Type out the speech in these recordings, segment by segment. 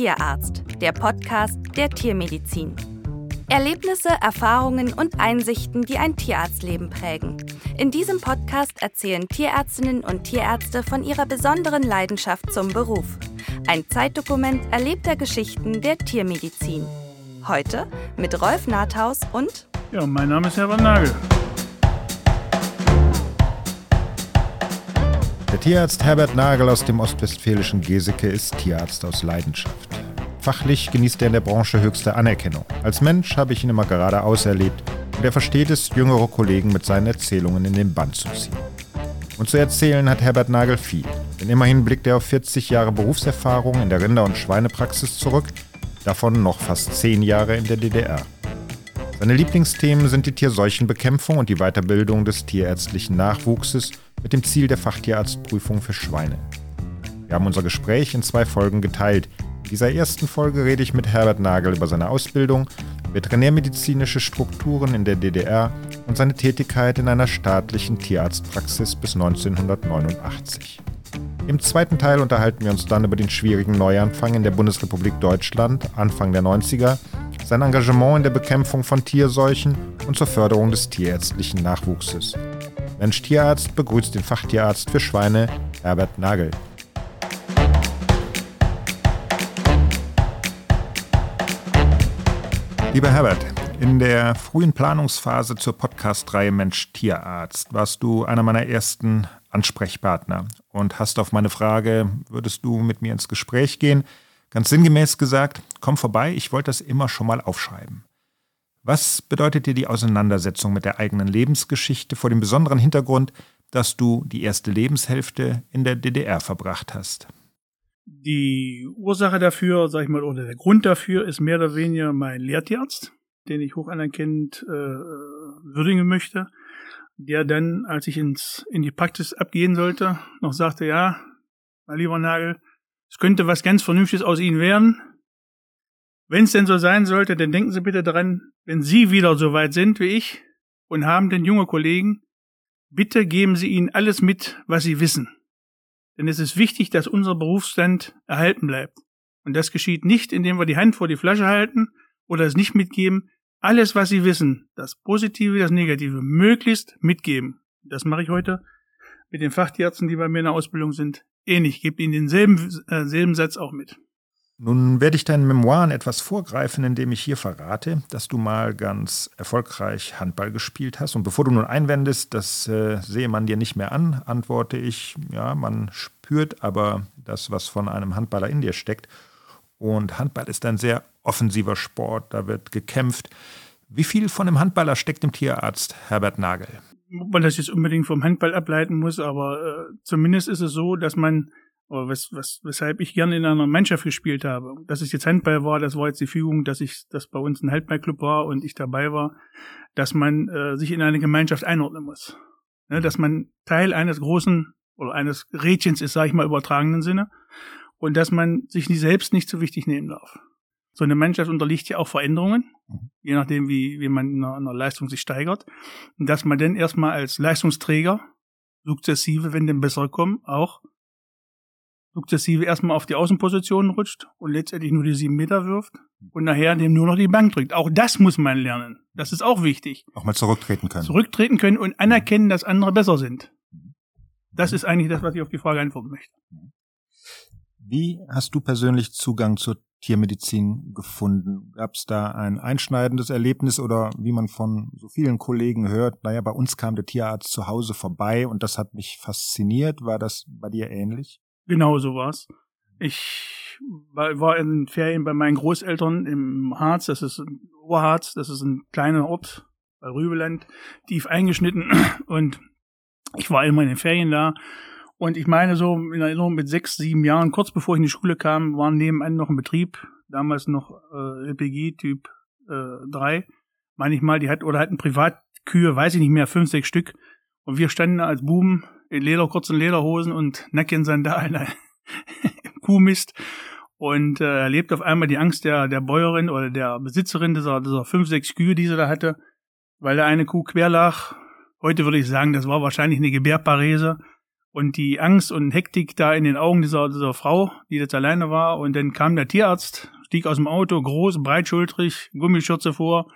Tierarzt, der Podcast der Tiermedizin. Erlebnisse, Erfahrungen und Einsichten, die ein Tierarztleben prägen. In diesem Podcast erzählen Tierärztinnen und Tierärzte von ihrer besonderen Leidenschaft zum Beruf. Ein Zeitdokument erlebter Geschichten der Tiermedizin. Heute mit Rolf Nathaus und. Ja, mein Name ist Herbert Nagel. Der Tierarzt Herbert Nagel aus dem ostwestfälischen Geseke ist Tierarzt aus Leidenschaft. Fachlich genießt er in der Branche höchste Anerkennung. Als Mensch habe ich ihn immer geradeaus erlebt und er versteht es, jüngere Kollegen mit seinen Erzählungen in den Band zu ziehen. Und zu erzählen hat Herbert Nagel viel, denn immerhin blickt er auf 40 Jahre Berufserfahrung in der Rinder- und Schweinepraxis zurück, davon noch fast 10 Jahre in der DDR. Seine Lieblingsthemen sind die Tierseuchenbekämpfung und die Weiterbildung des tierärztlichen Nachwuchses mit dem Ziel der Fachtierarzt-Prüfung für Schweine. Wir haben unser Gespräch in zwei Folgen geteilt, dieser ersten Folge rede ich mit Herbert Nagel über seine Ausbildung, veterinärmedizinische Strukturen in der DDR und seine Tätigkeit in einer staatlichen Tierarztpraxis bis 1989. Im zweiten Teil unterhalten wir uns dann über den schwierigen Neuanfang in der Bundesrepublik Deutschland Anfang der 90er, sein Engagement in der Bekämpfung von Tierseuchen und zur Förderung des tierärztlichen Nachwuchses. Mensch Tierarzt begrüßt den Fachtierarzt für Schweine Herbert Nagel. Lieber Herbert, in der frühen Planungsphase zur Podcast-Reihe Mensch Tierarzt warst du einer meiner ersten Ansprechpartner und hast auf meine Frage, würdest du mit mir ins Gespräch gehen, ganz sinngemäß gesagt, komm vorbei, ich wollte das immer schon mal aufschreiben. Was bedeutet dir die Auseinandersetzung mit der eigenen Lebensgeschichte vor dem besonderen Hintergrund, dass du die erste Lebenshälfte in der DDR verbracht hast? Die Ursache dafür, sag ich mal, oder der Grund dafür ist mehr oder weniger mein Lehrtierarzt, den ich hoch anerkennend äh, würdigen möchte, der dann, als ich ins, in die Praxis abgehen sollte, noch sagte, ja, mein lieber Nagel, es könnte was ganz Vernünftiges aus Ihnen werden. Wenn es denn so sein sollte, dann denken Sie bitte dran, wenn Sie wieder so weit sind wie ich und haben denn junge Kollegen, bitte geben Sie ihnen alles mit, was Sie wissen. Denn es ist wichtig, dass unser Berufsstand erhalten bleibt. Und das geschieht nicht, indem wir die Hand vor die Flasche halten oder es nicht mitgeben. Alles, was Sie wissen, das Positive, das Negative, möglichst mitgeben. Das mache ich heute mit den Fachtierärzten, die bei mir in der Ausbildung sind, ähnlich. Ich gebe ihnen denselben äh, selben Satz auch mit. Nun werde ich deinen Memoiren etwas vorgreifen, indem ich hier verrate, dass du mal ganz erfolgreich Handball gespielt hast. Und bevor du nun einwendest, das äh, sehe man dir nicht mehr an, antworte ich, ja, man spürt aber das, was von einem Handballer in dir steckt. Und Handball ist ein sehr offensiver Sport, da wird gekämpft. Wie viel von dem Handballer steckt im Tierarzt Herbert Nagel? Ob man das jetzt unbedingt vom Handball ableiten muss, aber äh, zumindest ist es so, dass man oder was, was, weshalb ich gerne in einer Mannschaft gespielt habe. Dass es jetzt Handball war, das war jetzt die Fügung, dass ich, dass bei uns ein Handballclub war und ich dabei war, dass man äh, sich in eine Gemeinschaft einordnen muss. Ne, dass man Teil eines großen oder eines Rädchens ist, sage ich mal, übertragenen Sinne. Und dass man sich nie selbst nicht zu wichtig nehmen darf. So eine Mannschaft unterliegt ja auch Veränderungen, mhm. je nachdem, wie, wie man in einer, in einer Leistung sich steigert. Und dass man dann erstmal als Leistungsträger sukzessive, wenn denn bessere kommen, auch sukzessive erstmal auf die Außenpositionen rutscht und letztendlich nur die sieben Meter wirft und nachher dem nur noch die Bank drückt. Auch das muss man lernen. Das ist auch wichtig. Auch mal zurücktreten können. Zurücktreten können und anerkennen, dass andere besser sind. Das ist eigentlich das, was ich auf die Frage antworten möchte. Wie hast du persönlich Zugang zur Tiermedizin gefunden? Gab es da ein einschneidendes Erlebnis oder wie man von so vielen Kollegen hört, naja, bei uns kam der Tierarzt zu Hause vorbei und das hat mich fasziniert. War das bei dir ähnlich? Genau so war's. Ich war in Ferien bei meinen Großeltern im Harz, das ist Oberharz, das ist ein kleiner Ort bei Rübeland, tief eingeschnitten und ich war immer in den Ferien da. Und ich meine so in Erinnerung mit sechs, sieben Jahren, kurz bevor ich in die Schule kam, war nebenan noch ein Betrieb, damals noch äh, LPG Typ äh, 3, meine ich mal, die hat oder hatten Privatkühe, weiß ich nicht mehr, fünf, sechs Stück. Und wir standen als Buben in Leder, kurzen Lederhosen und Nackensandalen im Kuhmist und äh, erlebt auf einmal die Angst der, der Bäuerin oder der Besitzerin dieser, dieser fünf, sechs Kühe, die sie da hatte, weil da eine Kuh quer lag. Heute würde ich sagen, das war wahrscheinlich eine Gebärparese. und die Angst und Hektik da in den Augen dieser, dieser Frau, die jetzt alleine war. Und dann kam der Tierarzt, stieg aus dem Auto, groß, breitschultrig, Gummischürze vor,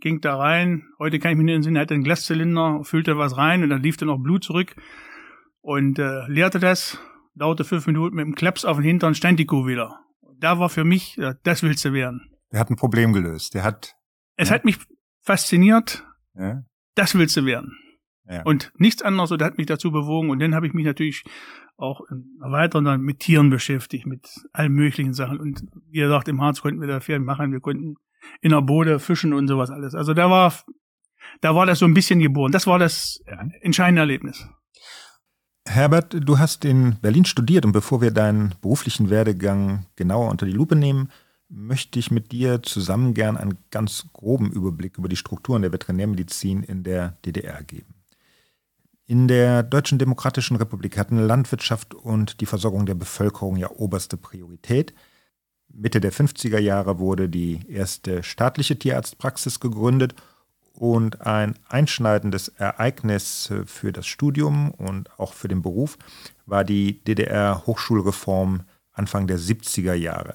ging da rein. Heute kann ich mich nicht entsinnen, er hatte einen Glaszylinder, füllte was rein und dann lief dann noch Blut zurück und äh, leerte das. Dauerte fünf Minuten mit dem Klaps auf den Hintern, stand die Kuh wieder. Da war für mich, ja, das willst du werden. Der hat ein Problem gelöst. Der hat. Es ja. hat mich fasziniert. Ja. Das willst du werden. Ja. Und nichts anderes, und hat mich dazu bewogen. Und dann habe ich mich natürlich auch weiter mit Tieren beschäftigt, mit allen möglichen Sachen. Und wie gesagt, im Harz konnten wir da Pferd machen, wir konnten in der Bode fischen und sowas alles. Also da war, da war das so ein bisschen geboren. Das war das entscheidende Erlebnis. Herbert, du hast in Berlin studiert und bevor wir deinen beruflichen Werdegang genauer unter die Lupe nehmen, möchte ich mit dir zusammen gern einen ganz groben Überblick über die Strukturen der Veterinärmedizin in der DDR geben. In der Deutschen Demokratischen Republik hatten Landwirtschaft und die Versorgung der Bevölkerung ja oberste Priorität. Mitte der 50er Jahre wurde die erste staatliche Tierarztpraxis gegründet und ein einschneidendes Ereignis für das Studium und auch für den Beruf war die DDR-Hochschulreform Anfang der 70er Jahre.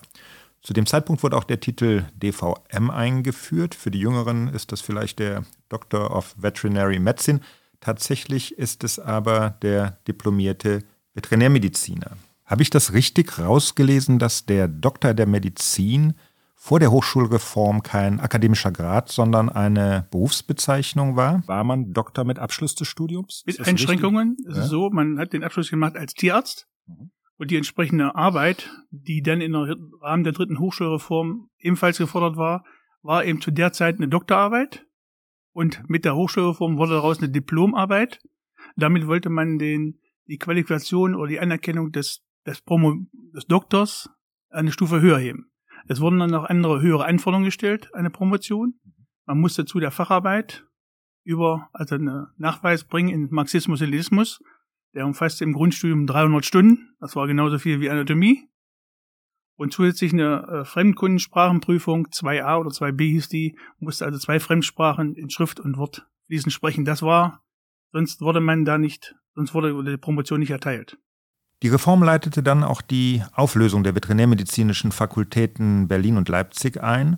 Zu dem Zeitpunkt wurde auch der Titel DVM eingeführt. Für die Jüngeren ist das vielleicht der Doctor of Veterinary Medicine. Tatsächlich ist es aber der diplomierte Veterinärmediziner. Habe ich das richtig rausgelesen, dass der Doktor der Medizin vor der Hochschulreform kein akademischer Grad, sondern eine Berufsbezeichnung war? War man Doktor mit Abschluss des Studiums? Mit Einschränkungen. Ja? ist so, man hat den Abschluss gemacht als Tierarzt. Mhm. Und die entsprechende Arbeit, die dann im Rahmen der dritten Hochschulreform ebenfalls gefordert war, war eben zu der Zeit eine Doktorarbeit. Und mit der Hochschulreform wurde daraus eine Diplomarbeit. Damit wollte man den, die Qualifikation oder die Anerkennung des, des, Promo, des Doktors eine Stufe höher heben. Es wurden dann noch andere höhere Anforderungen gestellt, eine Promotion. Man musste zu der Facharbeit über, also einen Nachweis bringen in Marxismus-Leninismus. Der umfasste im Grundstudium 300 Stunden. Das war genauso viel wie Anatomie und zusätzlich eine äh, Fremdkundensprachenprüfung, 2a oder 2b hieß die, musste also zwei Fremdsprachen in Schrift und Wort fließend sprechen. Das war, sonst wurde man da nicht, sonst wurde die Promotion nicht erteilt. Die Reform leitete dann auch die Auflösung der veterinärmedizinischen Fakultäten Berlin und Leipzig ein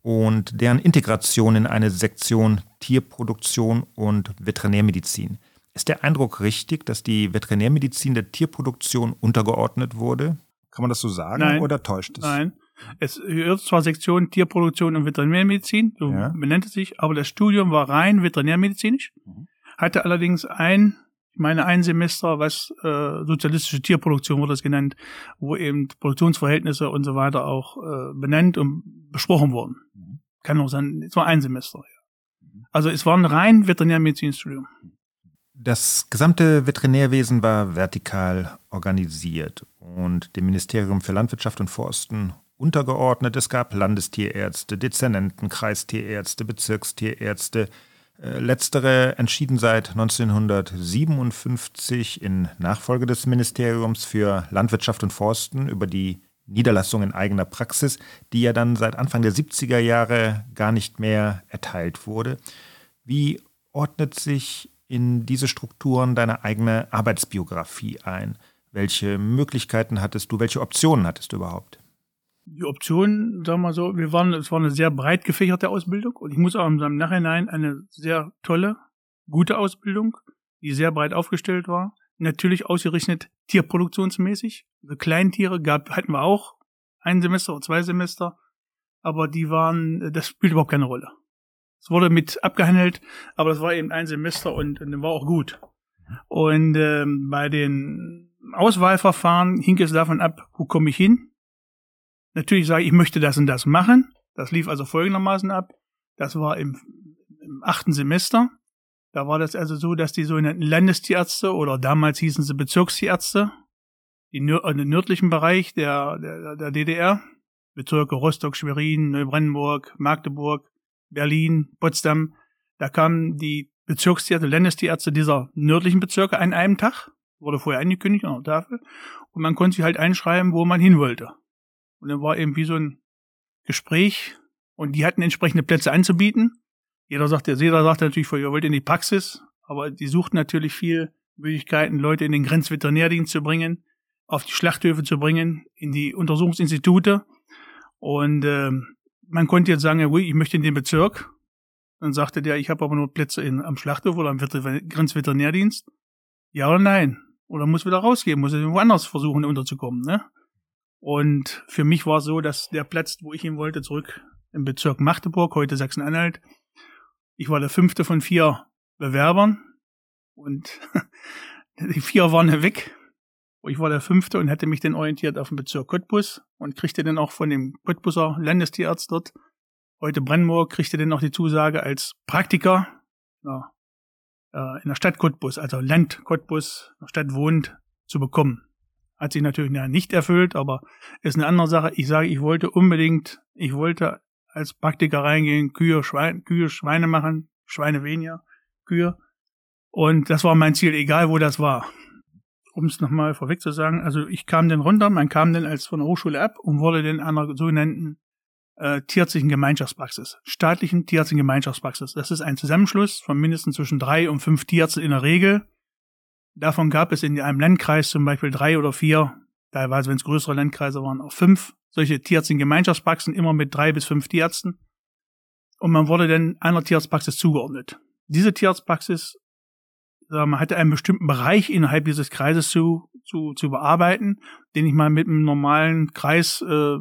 und deren Integration in eine Sektion Tierproduktion und Veterinärmedizin. Ist der Eindruck richtig, dass die Veterinärmedizin der Tierproduktion untergeordnet wurde? Kann man das so sagen Nein. oder täuscht es? Nein. Es gehört zwar Sektion Tierproduktion und Veterinärmedizin, so ja. benennt es sich, aber das Studium war rein veterinärmedizinisch, mhm. hatte allerdings ein, ich meine ein Semester, was äh, sozialistische Tierproduktion wurde es genannt, wo eben Produktionsverhältnisse und so weiter auch äh, benannt und besprochen wurden. Mhm. Kann auch sein, es war ein Semester. Ja. Mhm. Also es war ein rein Veterinärmedizinstudium. Das gesamte Veterinärwesen war vertikal organisiert und dem Ministerium für Landwirtschaft und Forsten untergeordnet. Es gab Landestierärzte, Dezernenten, Kreistierärzte, Bezirkstierärzte. Letztere entschieden seit 1957 in Nachfolge des Ministeriums für Landwirtschaft und Forsten über die Niederlassung in eigener Praxis, die ja dann seit Anfang der 70er Jahre gar nicht mehr erteilt wurde. Wie ordnet sich in diese Strukturen deine eigene Arbeitsbiografie ein? Welche Möglichkeiten hattest du? Welche Optionen hattest du überhaupt? Die Optionen, sagen wir mal so, wir waren, es war eine sehr breit gefächerte Ausbildung und ich muss auch im Nachhinein eine sehr tolle, gute Ausbildung, die sehr breit aufgestellt war. Natürlich ausgerichtet tierproduktionsmäßig. Also Kleintiere gab, hatten wir auch ein Semester oder zwei Semester, aber die waren, das spielt überhaupt keine Rolle. Es wurde mit abgehandelt, aber das war eben ein Semester und, und war auch gut. Und ähm, bei den Auswahlverfahren hing es davon ab, wo komme ich hin. Natürlich sage ich, ich möchte das und das machen. Das lief also folgendermaßen ab. Das war im, im achten Semester. Da war das also so, dass die sogenannten Landestierärzte oder damals hießen sie Bezirkstierärzte, die nör den nördlichen Bereich der, der, der DDR, Bezirke Rostock, Schwerin, Neubrandenburg, Magdeburg, Berlin, Potsdam, da kamen die Bezirkstierärzte, Landestierärzte dieser nördlichen Bezirke an einem Tag, wurde vorher angekündigt an der Tafel, und man konnte sich halt einschreiben, wo man hin wollte. Und dann war eben wie so ein Gespräch, und die hatten entsprechende Plätze anzubieten. Jeder sagte, jeder sagte natürlich, ihr wollt in die Praxis, aber die suchten natürlich viel Möglichkeiten, Leute in den Grenzveterinärdienst zu bringen, auf die Schlachthöfe zu bringen, in die Untersuchungsinstitute. Und äh, man konnte jetzt sagen, ja, ich möchte in den Bezirk. Dann sagte der, ich habe aber nur Plätze in, am Schlachthof oder am Grenzveterinärdienst. Ja oder nein? Oder muss wieder rausgehen, muss irgendwo anders versuchen unterzukommen. Ne? Und für mich war es so, dass der Platz, wo ich hin wollte, zurück im Bezirk Magdeburg, heute Sachsen-Anhalt, ich war der fünfte von vier Bewerbern und die vier waren weg. Ich war der fünfte und hätte mich dann orientiert auf den Bezirk Cottbus und kriegte dann auch von dem Cottbuser Landestierarzt dort, heute Brandenburg, kriegte dann auch die Zusage als Praktiker ja, äh, in der Stadt Cottbus, also Land Cottbus, in der Stadt wohnt, zu bekommen. Hat sich natürlich nicht erfüllt, aber ist eine andere Sache. Ich sage, ich wollte unbedingt, ich wollte als Praktiker reingehen, Kühe, Schweine, Kühe, Schweine machen, Schweine weniger, Kühe. Und das war mein Ziel, egal wo das war. Um es nochmal vorweg zu sagen, also ich kam dann runter, man kam dann als von der Hochschule ab und wurde dann an einer sogenannten äh, tierärztlichen Gemeinschaftspraxis, staatlichen tierärztlichen Gemeinschaftspraxis. Das ist ein Zusammenschluss von mindestens zwischen drei und fünf Tierärzten in der Regel. Davon gab es in einem Landkreis zum Beispiel drei oder vier, teilweise wenn es größere Landkreise waren, auch fünf solche tierärztlichen Gemeinschaftspraxen, immer mit drei bis fünf Tierärzten. Und man wurde dann einer Tierarztpraxis zugeordnet. Diese Tierarztpraxis man hatte einen bestimmten Bereich innerhalb dieses Kreises zu, zu, zu bearbeiten, den ich mal mit einem normalen Kreis äh,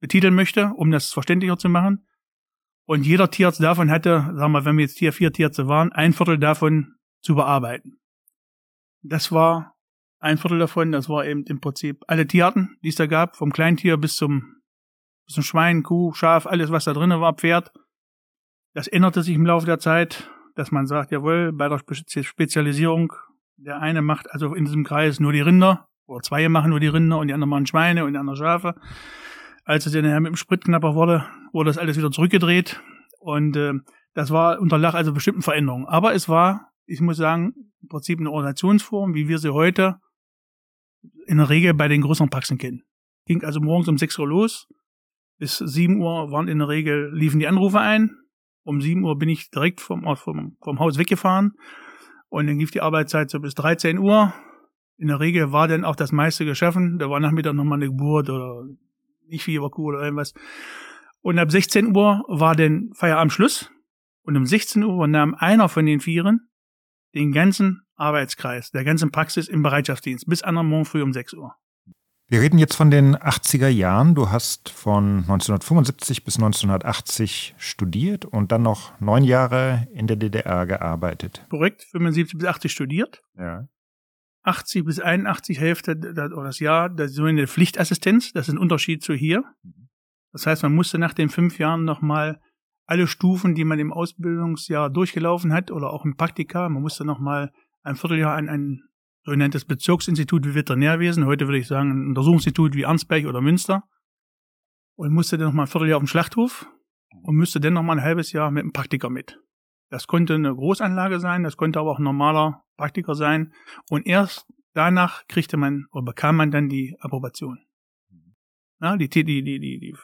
betiteln möchte, um das verständlicher zu machen. Und jeder Tierarzt davon hatte, sagen wir, wenn wir jetzt hier vier Tierärzte waren, ein Viertel davon zu bearbeiten. Das war ein Viertel davon, das war eben im Prinzip alle Tierarten, die es da gab, vom Kleintier bis zum, bis zum Schwein, Kuh, Schaf, alles, was da drinnen war, Pferd. Das änderte sich im Laufe der Zeit dass man sagt, jawohl, bei der Spezialisierung, der eine macht also in diesem Kreis nur die Rinder, oder zwei machen nur die Rinder und die anderen machen Schweine und die anderen Schafe. Als es dann mit dem Sprit knapper wurde, wurde das alles wieder zurückgedreht und äh, das war unterlag also bestimmten Veränderungen. Aber es war, ich muss sagen, im Prinzip eine Organisationsform, wie wir sie heute in der Regel bei den größeren Praxen kennen. Ging also morgens um 6 Uhr los, bis 7 Uhr waren in der Regel, liefen die Anrufe ein, um 7 Uhr bin ich direkt vom, vom, vom Haus weggefahren und dann lief die Arbeitszeit so bis 13 Uhr. In der Regel war dann auch das meiste geschaffen. Da war Nachmittag nochmal eine Geburt oder nicht viel Kuh oder irgendwas. Und ab 16 Uhr war dann Feierabendschluss. Und um 16 Uhr nahm einer von den Vieren den ganzen Arbeitskreis, der ganzen Praxis im Bereitschaftsdienst bis an Morgen früh um 6 Uhr. Wir reden jetzt von den 80er Jahren. Du hast von 1975 bis 1980 studiert und dann noch neun Jahre in der DDR gearbeitet. Korrekt, 75 bis 80 studiert. Ja. 80 bis 81 Hälfte oder das Jahr, das ist so eine Pflichtassistenz. Das ist ein Unterschied zu hier. Das heißt, man musste nach den fünf Jahren nochmal alle Stufen, die man im Ausbildungsjahr durchgelaufen hat oder auch im Praktika, man musste nochmal ein Vierteljahr an ein sogenanntes Bezirksinstitut wie Veterinärwesen, heute würde ich sagen ein Untersuchungsinstitut wie Arnsberg oder Münster. Und musste dann noch mal ein Vierteljahr auf dem Schlachthof und müsste dann noch mal ein halbes Jahr mit einem Praktiker mit. Das konnte eine Großanlage sein, das konnte aber auch ein normaler Praktiker sein. Und erst danach kriegte man oder bekam man dann die Approbation. Ja, die, die, die, die, die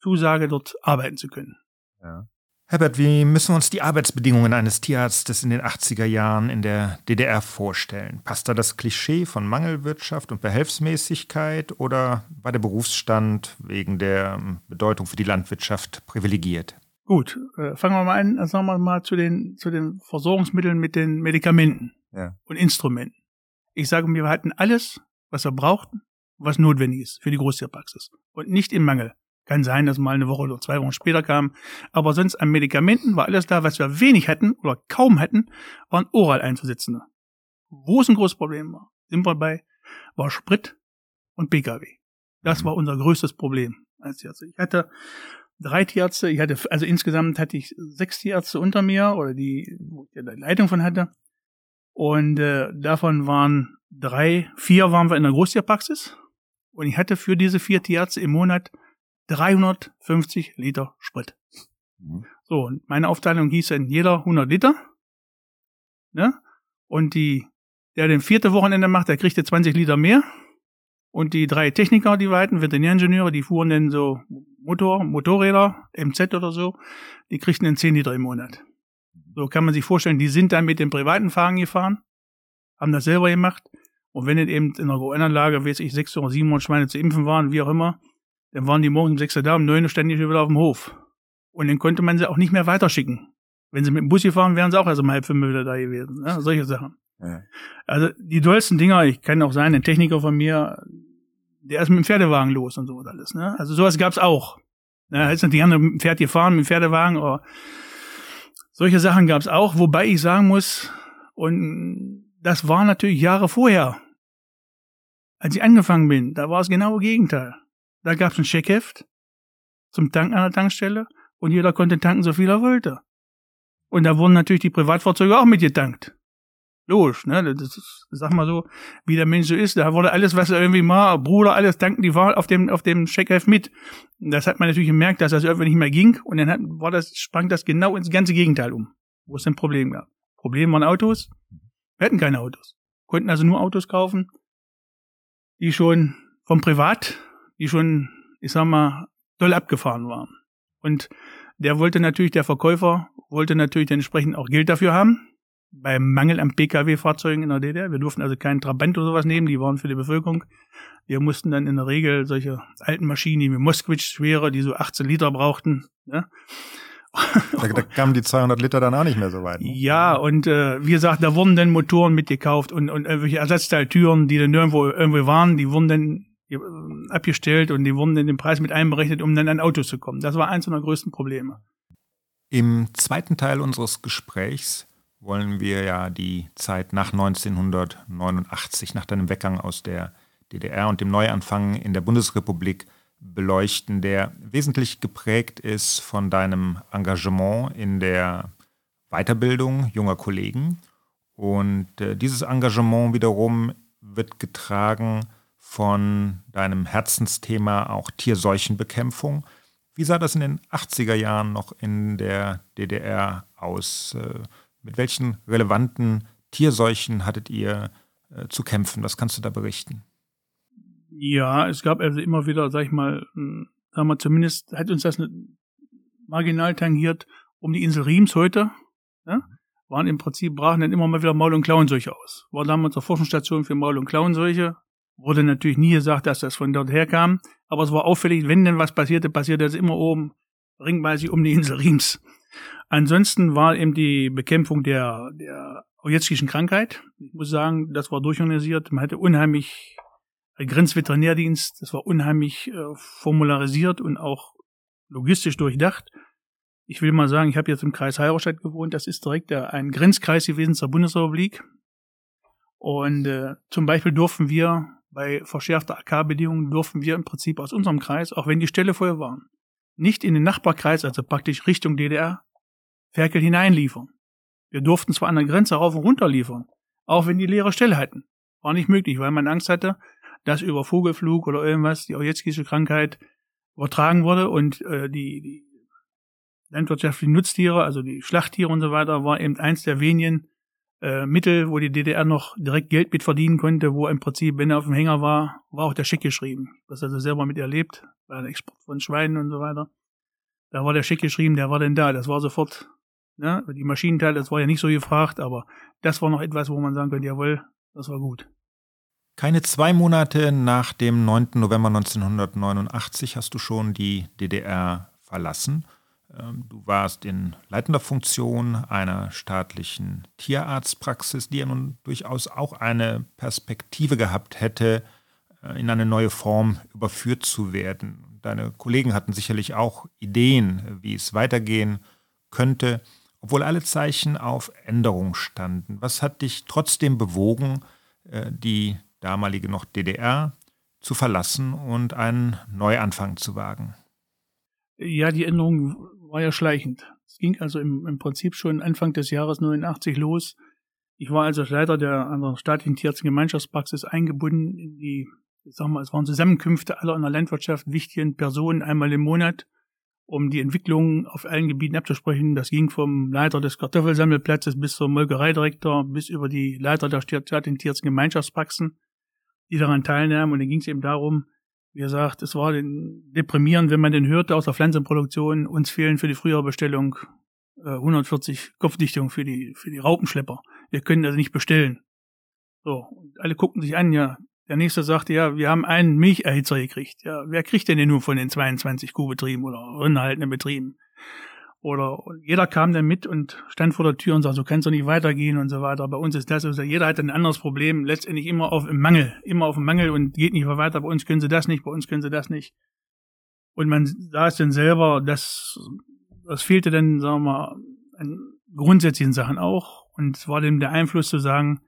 Zusage, dort arbeiten zu können. Ja. Herbert, wie müssen wir uns die Arbeitsbedingungen eines Tierarztes in den 80er Jahren in der DDR vorstellen? Passt da das Klischee von Mangelwirtschaft und Behelfsmäßigkeit oder war der Berufsstand wegen der ähm, Bedeutung für die Landwirtschaft privilegiert? Gut, äh, fangen wir mal an, sagen wir mal zu den, zu den Versorgungsmitteln mit den Medikamenten ja. und Instrumenten. Ich sage, wir hatten alles, was wir brauchten, was notwendig ist für die Großtierpraxis und nicht im Mangel. Kann sein, dass mal eine Woche oder zwei Wochen später kam. Aber sonst an Medikamenten war alles da, was wir wenig hatten oder kaum hatten, waren oral einzusetzende. Wo es ein großes Problem war, sind wir bei, war Sprit und PKW. Das mhm. war unser größtes Problem als Tierärzte. Ich hatte drei Tierärzte, ich hatte, also insgesamt hatte ich sechs Tierärzte unter mir oder die, wo ich die Leitung von hatte. Und äh, davon waren drei, vier waren wir in der Großtierpraxis. Und ich hatte für diese vier Tierärzte im Monat 350 Liter Sprit. Mhm. So, und meine Aufteilung hieß dann jeder 100 Liter. Ne? Und die, der den vierte Wochenende macht, der kriegte 20 Liter mehr. Und die drei Techniker, die wir hatten, Veterinäringenieure, die fuhren dann so Motor, Motorräder, MZ oder so, die kriegten dann 10 Liter im Monat. So kann man sich vorstellen, die sind dann mit dem privaten Fahren gefahren. haben das selber gemacht. Und wenn es eben in einer Großanlage, weiß ich, sechs oder sieben Schweine zu impfen waren, wie auch immer, dann waren die morgens um sechs Uhr da, um neun Uhr ständig wieder auf dem Hof. Und dann konnte man sie auch nicht mehr weiterschicken. Wenn sie mit dem Bus gefahren wären sie auch erst um halb fünf wieder da gewesen. Ne? Solche Sachen. Ja. Also die dollsten Dinger, ich kann auch sein, ein Techniker von mir, der ist mit dem Pferdewagen los und sowas alles. Ne? Also sowas gab's auch. Ja, ist natürlich gerne mit dem Pferd gefahren, mit dem Pferdewagen, aber solche Sachen gab's auch, wobei ich sagen muss, und das war natürlich Jahre vorher. Als ich angefangen bin, da war es genau das Gegenteil. Da gab's ein Scheckheft zum Tanken an der Tankstelle und jeder konnte tanken, so viel er wollte. Und da wurden natürlich die Privatfahrzeuge auch mitgetankt. Logisch, ne? Das ist, sag mal so, wie der Mensch so ist. Da wurde alles, was er irgendwie mal, Bruder, alles tanken, die war auf dem, auf dem Checkheft mit. Und das hat man natürlich gemerkt, dass das irgendwie nicht mehr ging. Und dann hat, war das, sprang das genau ins ganze Gegenteil um. Wo es ein Problem gab. Problem waren Autos. Wir hatten keine Autos. Konnten also nur Autos kaufen, die schon vom Privat, die schon, ich sag mal, doll abgefahren waren. Und der wollte natürlich, der Verkäufer wollte natürlich entsprechend auch Geld dafür haben beim Mangel an Pkw-Fahrzeugen in der DDR. Wir durften also keinen Trabant oder sowas nehmen, die waren für die Bevölkerung. Wir mussten dann in der Regel solche alten Maschinen wie Moskwitsch schwere, die so 18 Liter brauchten. Ja. Da, da kamen die 200 Liter dann auch nicht mehr so weit. Ne? Ja, und äh, wie gesagt, da wurden dann Motoren mitgekauft und, und irgendwelche Ersatzteiltüren, die dann irgendwo, irgendwo waren, die wurden dann abgestellt und die wurden dann den Preis mit einberechnet, um dann an Autos zu kommen. Das war eins unserer größten Probleme. Im zweiten Teil unseres Gesprächs wollen wir ja die Zeit nach 1989, nach deinem Weggang aus der DDR und dem Neuanfang in der Bundesrepublik beleuchten, der wesentlich geprägt ist von deinem Engagement in der Weiterbildung junger Kollegen. Und äh, dieses Engagement wiederum wird getragen von deinem Herzensthema auch Tierseuchenbekämpfung. Wie sah das in den 80er Jahren noch in der DDR aus? Äh, mit welchen relevanten Tierseuchen hattet ihr äh, zu kämpfen? Was kannst du da berichten? Ja, es gab also immer wieder, sag ich mal, hm, sagen wir zumindest hat uns das marginal tangiert um die Insel Riems heute. Ja? Waren im Prinzip, brachen dann immer mal wieder Maul- und Klauenseuche aus. War damals eine Forschungsstation für Maul- und Klauenseuche. Wurde natürlich nie gesagt, dass das von dort herkam. Aber es war auffällig, wenn denn was passierte, passierte das immer oben ringweise um die Insel Riems. Ansonsten war eben die Bekämpfung der, der Ojetzkischen Krankheit. Ich muss sagen, das war durchorganisiert. Man hatte unheimlich Grenzveterinärdienst, das war unheimlich äh, formularisiert und auch logistisch durchdacht. Ich will mal sagen, ich habe jetzt im Kreis Heidelstadt gewohnt, das ist direkt der, ein Grenzkreis gewesen zur Bundesrepublik. Und äh, zum Beispiel durften wir bei verschärfter AK-Bedingungen durften wir im Prinzip aus unserem Kreis, auch wenn die Ställe voll waren, nicht in den Nachbarkreis, also praktisch Richtung DDR, Ferkel hineinliefern. Wir durften zwar an der Grenze rauf und runter liefern, auch wenn die leere Stelle hatten. War nicht möglich, weil man Angst hatte, dass über Vogelflug oder irgendwas die Ojetzkische Krankheit übertragen wurde und äh, die, die landwirtschaftlichen Nutztiere, also die Schlachttiere und so weiter, war eben eins der wenigen äh, Mittel, wo die DDR noch direkt Geld mit verdienen konnte, wo im Prinzip, wenn er auf dem Hänger war, war auch der Scheck geschrieben. Das also selber mit erlebt, bei der Export von Schweinen und so weiter. Da war der Scheck geschrieben, der war denn da. Das war sofort Ne? Die Maschinenteile, das war ja nicht so gefragt, aber das war noch etwas, wo man sagen könnte, jawohl, das war gut. Keine zwei Monate nach dem 9. November 1989 hast du schon die DDR verlassen. Ähm, du warst in leitender Funktion einer staatlichen Tierarztpraxis, die ja nun durchaus auch eine Perspektive gehabt hätte, äh, in eine neue Form überführt zu werden. Deine Kollegen hatten sicherlich auch Ideen, wie es weitergehen könnte obwohl alle Zeichen auf Änderung standen. Was hat dich trotzdem bewogen, äh, die damalige noch DDR zu verlassen und einen Neuanfang zu wagen? Ja, die Änderung war ja schleichend. Es ging also im, im Prinzip schon Anfang des Jahres 89 los. Ich war also als Leiter der, der staatlichen Tierärztlichen Gemeinschaftspraxis eingebunden in die, ich sag mal, es waren Zusammenkünfte aller in der Landwirtschaft wichtigen Personen einmal im Monat um die Entwicklung auf allen Gebieten abzusprechen. Das ging vom Leiter des Kartoffelsammelplatzes bis zum Molkereidirektor, bis über die Leiter der stadtentierten Gemeinschaftspraxen, die daran teilnahmen. Und dann ging es eben darum, wie gesagt, es war deprimierend, wenn man den hörte aus der Pflanzenproduktion, uns fehlen für die frühere Bestellung äh, 140 Kopfdichtungen für die, für die Raupenschlepper. Wir können also nicht bestellen. So, und alle guckten sich an, ja. Der nächste sagte, ja, wir haben einen Milcherhitzer gekriegt. Ja, wer kriegt denn den nun von den 22 Kuhbetrieben oder rinderhaltenden Betrieben? Oder jeder kam dann mit und stand vor der Tür und sagte, so kannst du nicht weitergehen und so weiter. Bei uns ist das, also jeder hat ein anderes Problem, letztendlich immer auf im Mangel, immer auf dem Mangel und geht nicht mehr weiter. Bei uns können sie das nicht, bei uns können sie das nicht. Und man sah es dann selber, das, das fehlte dann, sagen wir mal, an grundsätzlichen Sachen auch. Und es war dann der Einfluss zu sagen,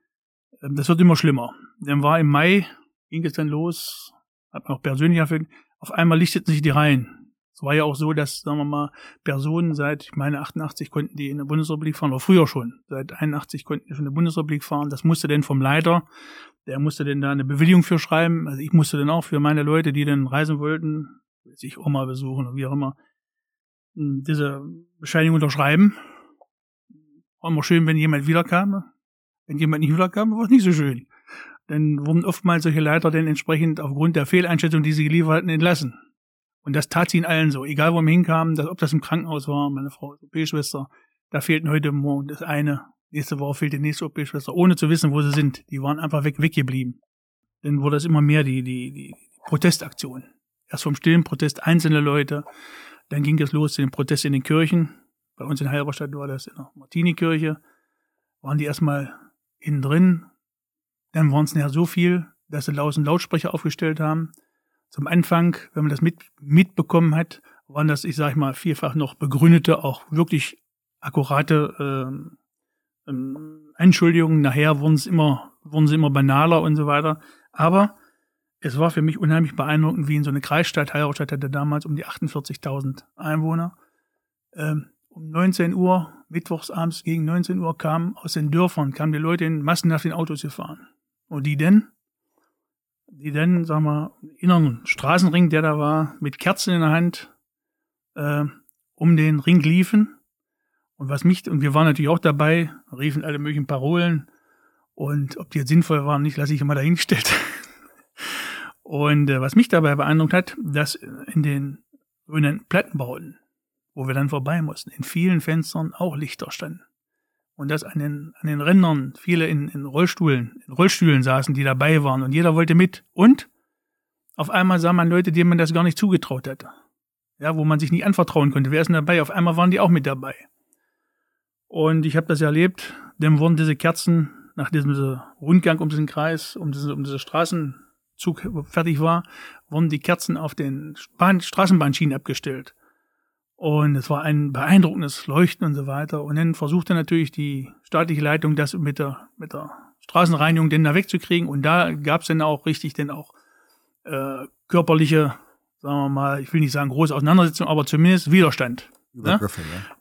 ähm, das wird immer schlimmer. Dann war im Mai, ging es dann los, hat man auch persönlich erfüllt, auf einmal lichteten sich die Reihen. Es war ja auch so, dass, sagen wir mal, Personen seit, ich meine, 88 konnten die in der Bundesrepublik fahren, oder früher schon. Seit 81 konnten die schon in der Bundesrepublik fahren. Das musste denn vom Leiter, der musste denn da eine Bewilligung für schreiben. Also ich musste dann auch für meine Leute, die dann reisen wollten, sich Oma besuchen oder wie auch immer, hm, diese Bescheinigung unterschreiben. War immer schön, wenn jemand wiederkam. Wenn jemand nicht wiederkam, war es nicht so schön. Dann wurden oftmals solche Leiter dann entsprechend aufgrund der Fehleinschätzung, die sie geliefert hatten, entlassen. Und das tat sie ihnen allen so, egal wo man hinkam, dass, ob das im Krankenhaus war, meine Frau ist OP-Schwester, da fehlten heute Morgen das eine, nächste Woche fehlt die nächste OP-Schwester, ohne zu wissen, wo sie sind. Die waren einfach weg, weggeblieben. Dann wurde es immer mehr die, die, die Protestaktion. Erst vom stillen Protest einzelne Leute, dann ging es los zu den Protest in den Kirchen. Bei uns in Halberstadt war das in der Martini-Kirche. Waren die erstmal innen drin. Dann waren es nachher so viel, dass sie lauten Lautsprecher aufgestellt haben zum Anfang, wenn man das mit, mitbekommen hat, waren das, ich sage mal, vielfach noch begründete, auch wirklich akkurate äh, ähm, Entschuldigungen. Nachher wurden es immer, wurden sie immer banaler und so weiter. Aber es war für mich unheimlich beeindruckend, wie in so eine Kreisstadt, Heiratstadt hatte damals um die 48.000 Einwohner. Ähm, um 19 Uhr, mittwochsabends gegen 19 Uhr kamen aus den Dörfern, kamen die Leute in massenhaft in Autos gefahren. Und die denn? Die dann, sagen wir, inneren Straßenring, der da war, mit Kerzen in der Hand äh, um den Ring liefen. Und was mich, und wir waren natürlich auch dabei, riefen alle möglichen Parolen. Und ob die jetzt sinnvoll waren, nicht, lasse ich immer dahingestellt. und äh, was mich dabei beeindruckt hat, dass in den grünen Plattenbauten, wo wir dann vorbei mussten, in vielen Fenstern auch Lichter standen. Und dass an den, an den Rändern viele in, in Rollstuhlen, in Rollstühlen saßen, die dabei waren und jeder wollte mit. Und auf einmal sah man Leute, denen man das gar nicht zugetraut hätte. Ja, wo man sich nicht anvertrauen konnte. Wer ist denn dabei? Auf einmal waren die auch mit dabei. Und ich habe das erlebt, dann wurden diese Kerzen nach diesem Rundgang um diesen Kreis, um diese, um diese Straßenzug fertig war, wurden die Kerzen auf den Bahn, Straßenbahnschienen abgestellt. Und es war ein beeindruckendes Leuchten und so weiter. Und dann versuchte natürlich die staatliche Leitung das mit der, mit der Straßenreinigung denn da wegzukriegen. Und da gab es dann auch richtig dann auch äh, körperliche, sagen wir mal, ich will nicht sagen große Auseinandersetzung, aber zumindest Widerstand. Ne? Ja?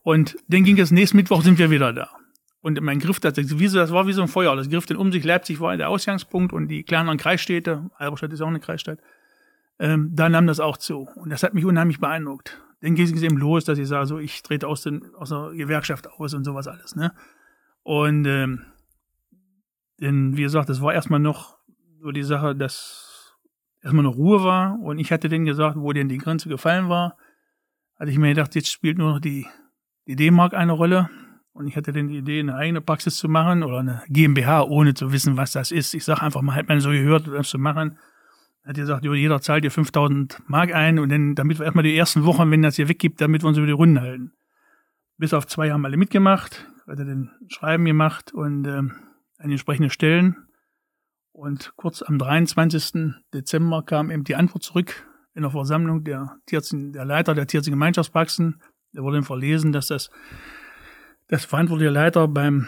Und dann ging es nächsten Mittwoch sind wir wieder da. Und mein Griff, das, wie so, das war wie so ein Feuer. Das griff dann um sich. Leipzig war der Ausgangspunkt und die kleineren Kreisstädte, Halberstadt ist auch eine Kreisstadt, ähm, da nahm das auch zu. Und das hat mich unheimlich beeindruckt dann ging es eben los, dass ich sage, so ich trete aus, den, aus der Gewerkschaft aus und sowas alles. Ne? Und ähm, denn, wie gesagt, es war erstmal noch so die Sache, dass erstmal noch Ruhe war. Und ich hatte denen gesagt, wo denn die Grenze gefallen war, hatte ich mir gedacht, jetzt spielt nur noch die, die D-Mark eine Rolle. Und ich hatte dann die Idee, eine eigene Praxis zu machen oder eine GmbH, ohne zu wissen, was das ist. Ich sage einfach mal, hat man so gehört, das zu machen hat gesagt, jeder zahlt dir 5000 Mark ein und dann, damit wir erstmal die ersten Wochen, wenn das hier weggibt, damit wir uns über die Runden halten. Bis auf zwei haben alle mitgemacht, hat er den Schreiben gemacht und ähm, an entsprechende Stellen. Und kurz am 23. Dezember kam eben die Antwort zurück in der Versammlung der, Tierzien, der Leiter der Tierzien Gemeinschaftspraxen. Der wurde dann verlesen, dass das, das verantwortliche Leiter beim,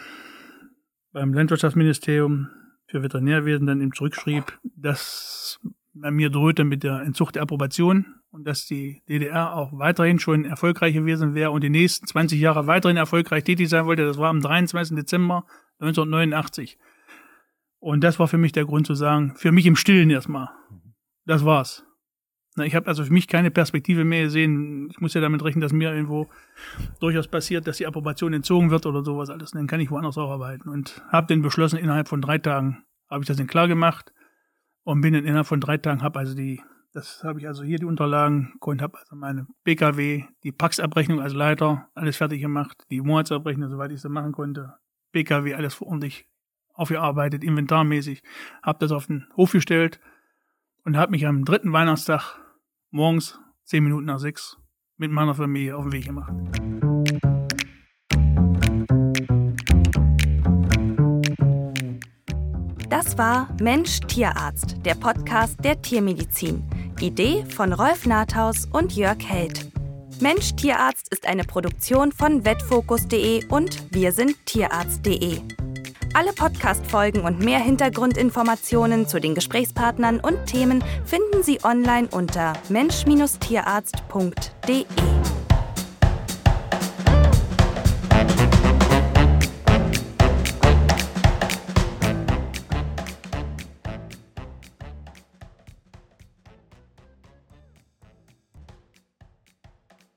beim Landwirtschaftsministerium für Veterinärwesen dann eben zurückschrieb, dass mir drohte mit der Entzucht der Approbation und dass die DDR auch weiterhin schon erfolgreich gewesen wäre und die nächsten 20 Jahre weiterhin erfolgreich tätig sein wollte. Das war am 23. Dezember 1989. Und das war für mich der Grund zu sagen, für mich im Stillen erstmal. Das war's. Ich habe also für mich keine Perspektive mehr gesehen. Ich muss ja damit rechnen, dass mir irgendwo durchaus passiert, dass die Approbation entzogen wird oder sowas alles. Dann kann ich woanders auch arbeiten. Und habe dann beschlossen, innerhalb von drei Tagen habe ich das dann klar gemacht und bin dann innerhalb von drei Tagen, habe also die, das habe ich also hier die Unterlagen und habe also meine BKW, die Paxabrechnung als Leiter, alles fertig gemacht, die Monatsabrechnung, soweit ich sie machen konnte, BKW, alles ordentlich aufgearbeitet, inventarmäßig, habe das auf den Hof gestellt und habe mich am dritten Weihnachtstag morgens zehn Minuten nach sechs mit meiner Familie auf den Weg gemacht. Das war Mensch Tierarzt, der Podcast der Tiermedizin. Idee von Rolf Nathaus und Jörg Held. Mensch Tierarzt ist eine Produktion von vetfokus.de und wir sind tierarzt.de. Alle Podcast-Folgen und mehr Hintergrundinformationen zu den Gesprächspartnern und Themen finden Sie online unter mensch-tierarzt.de.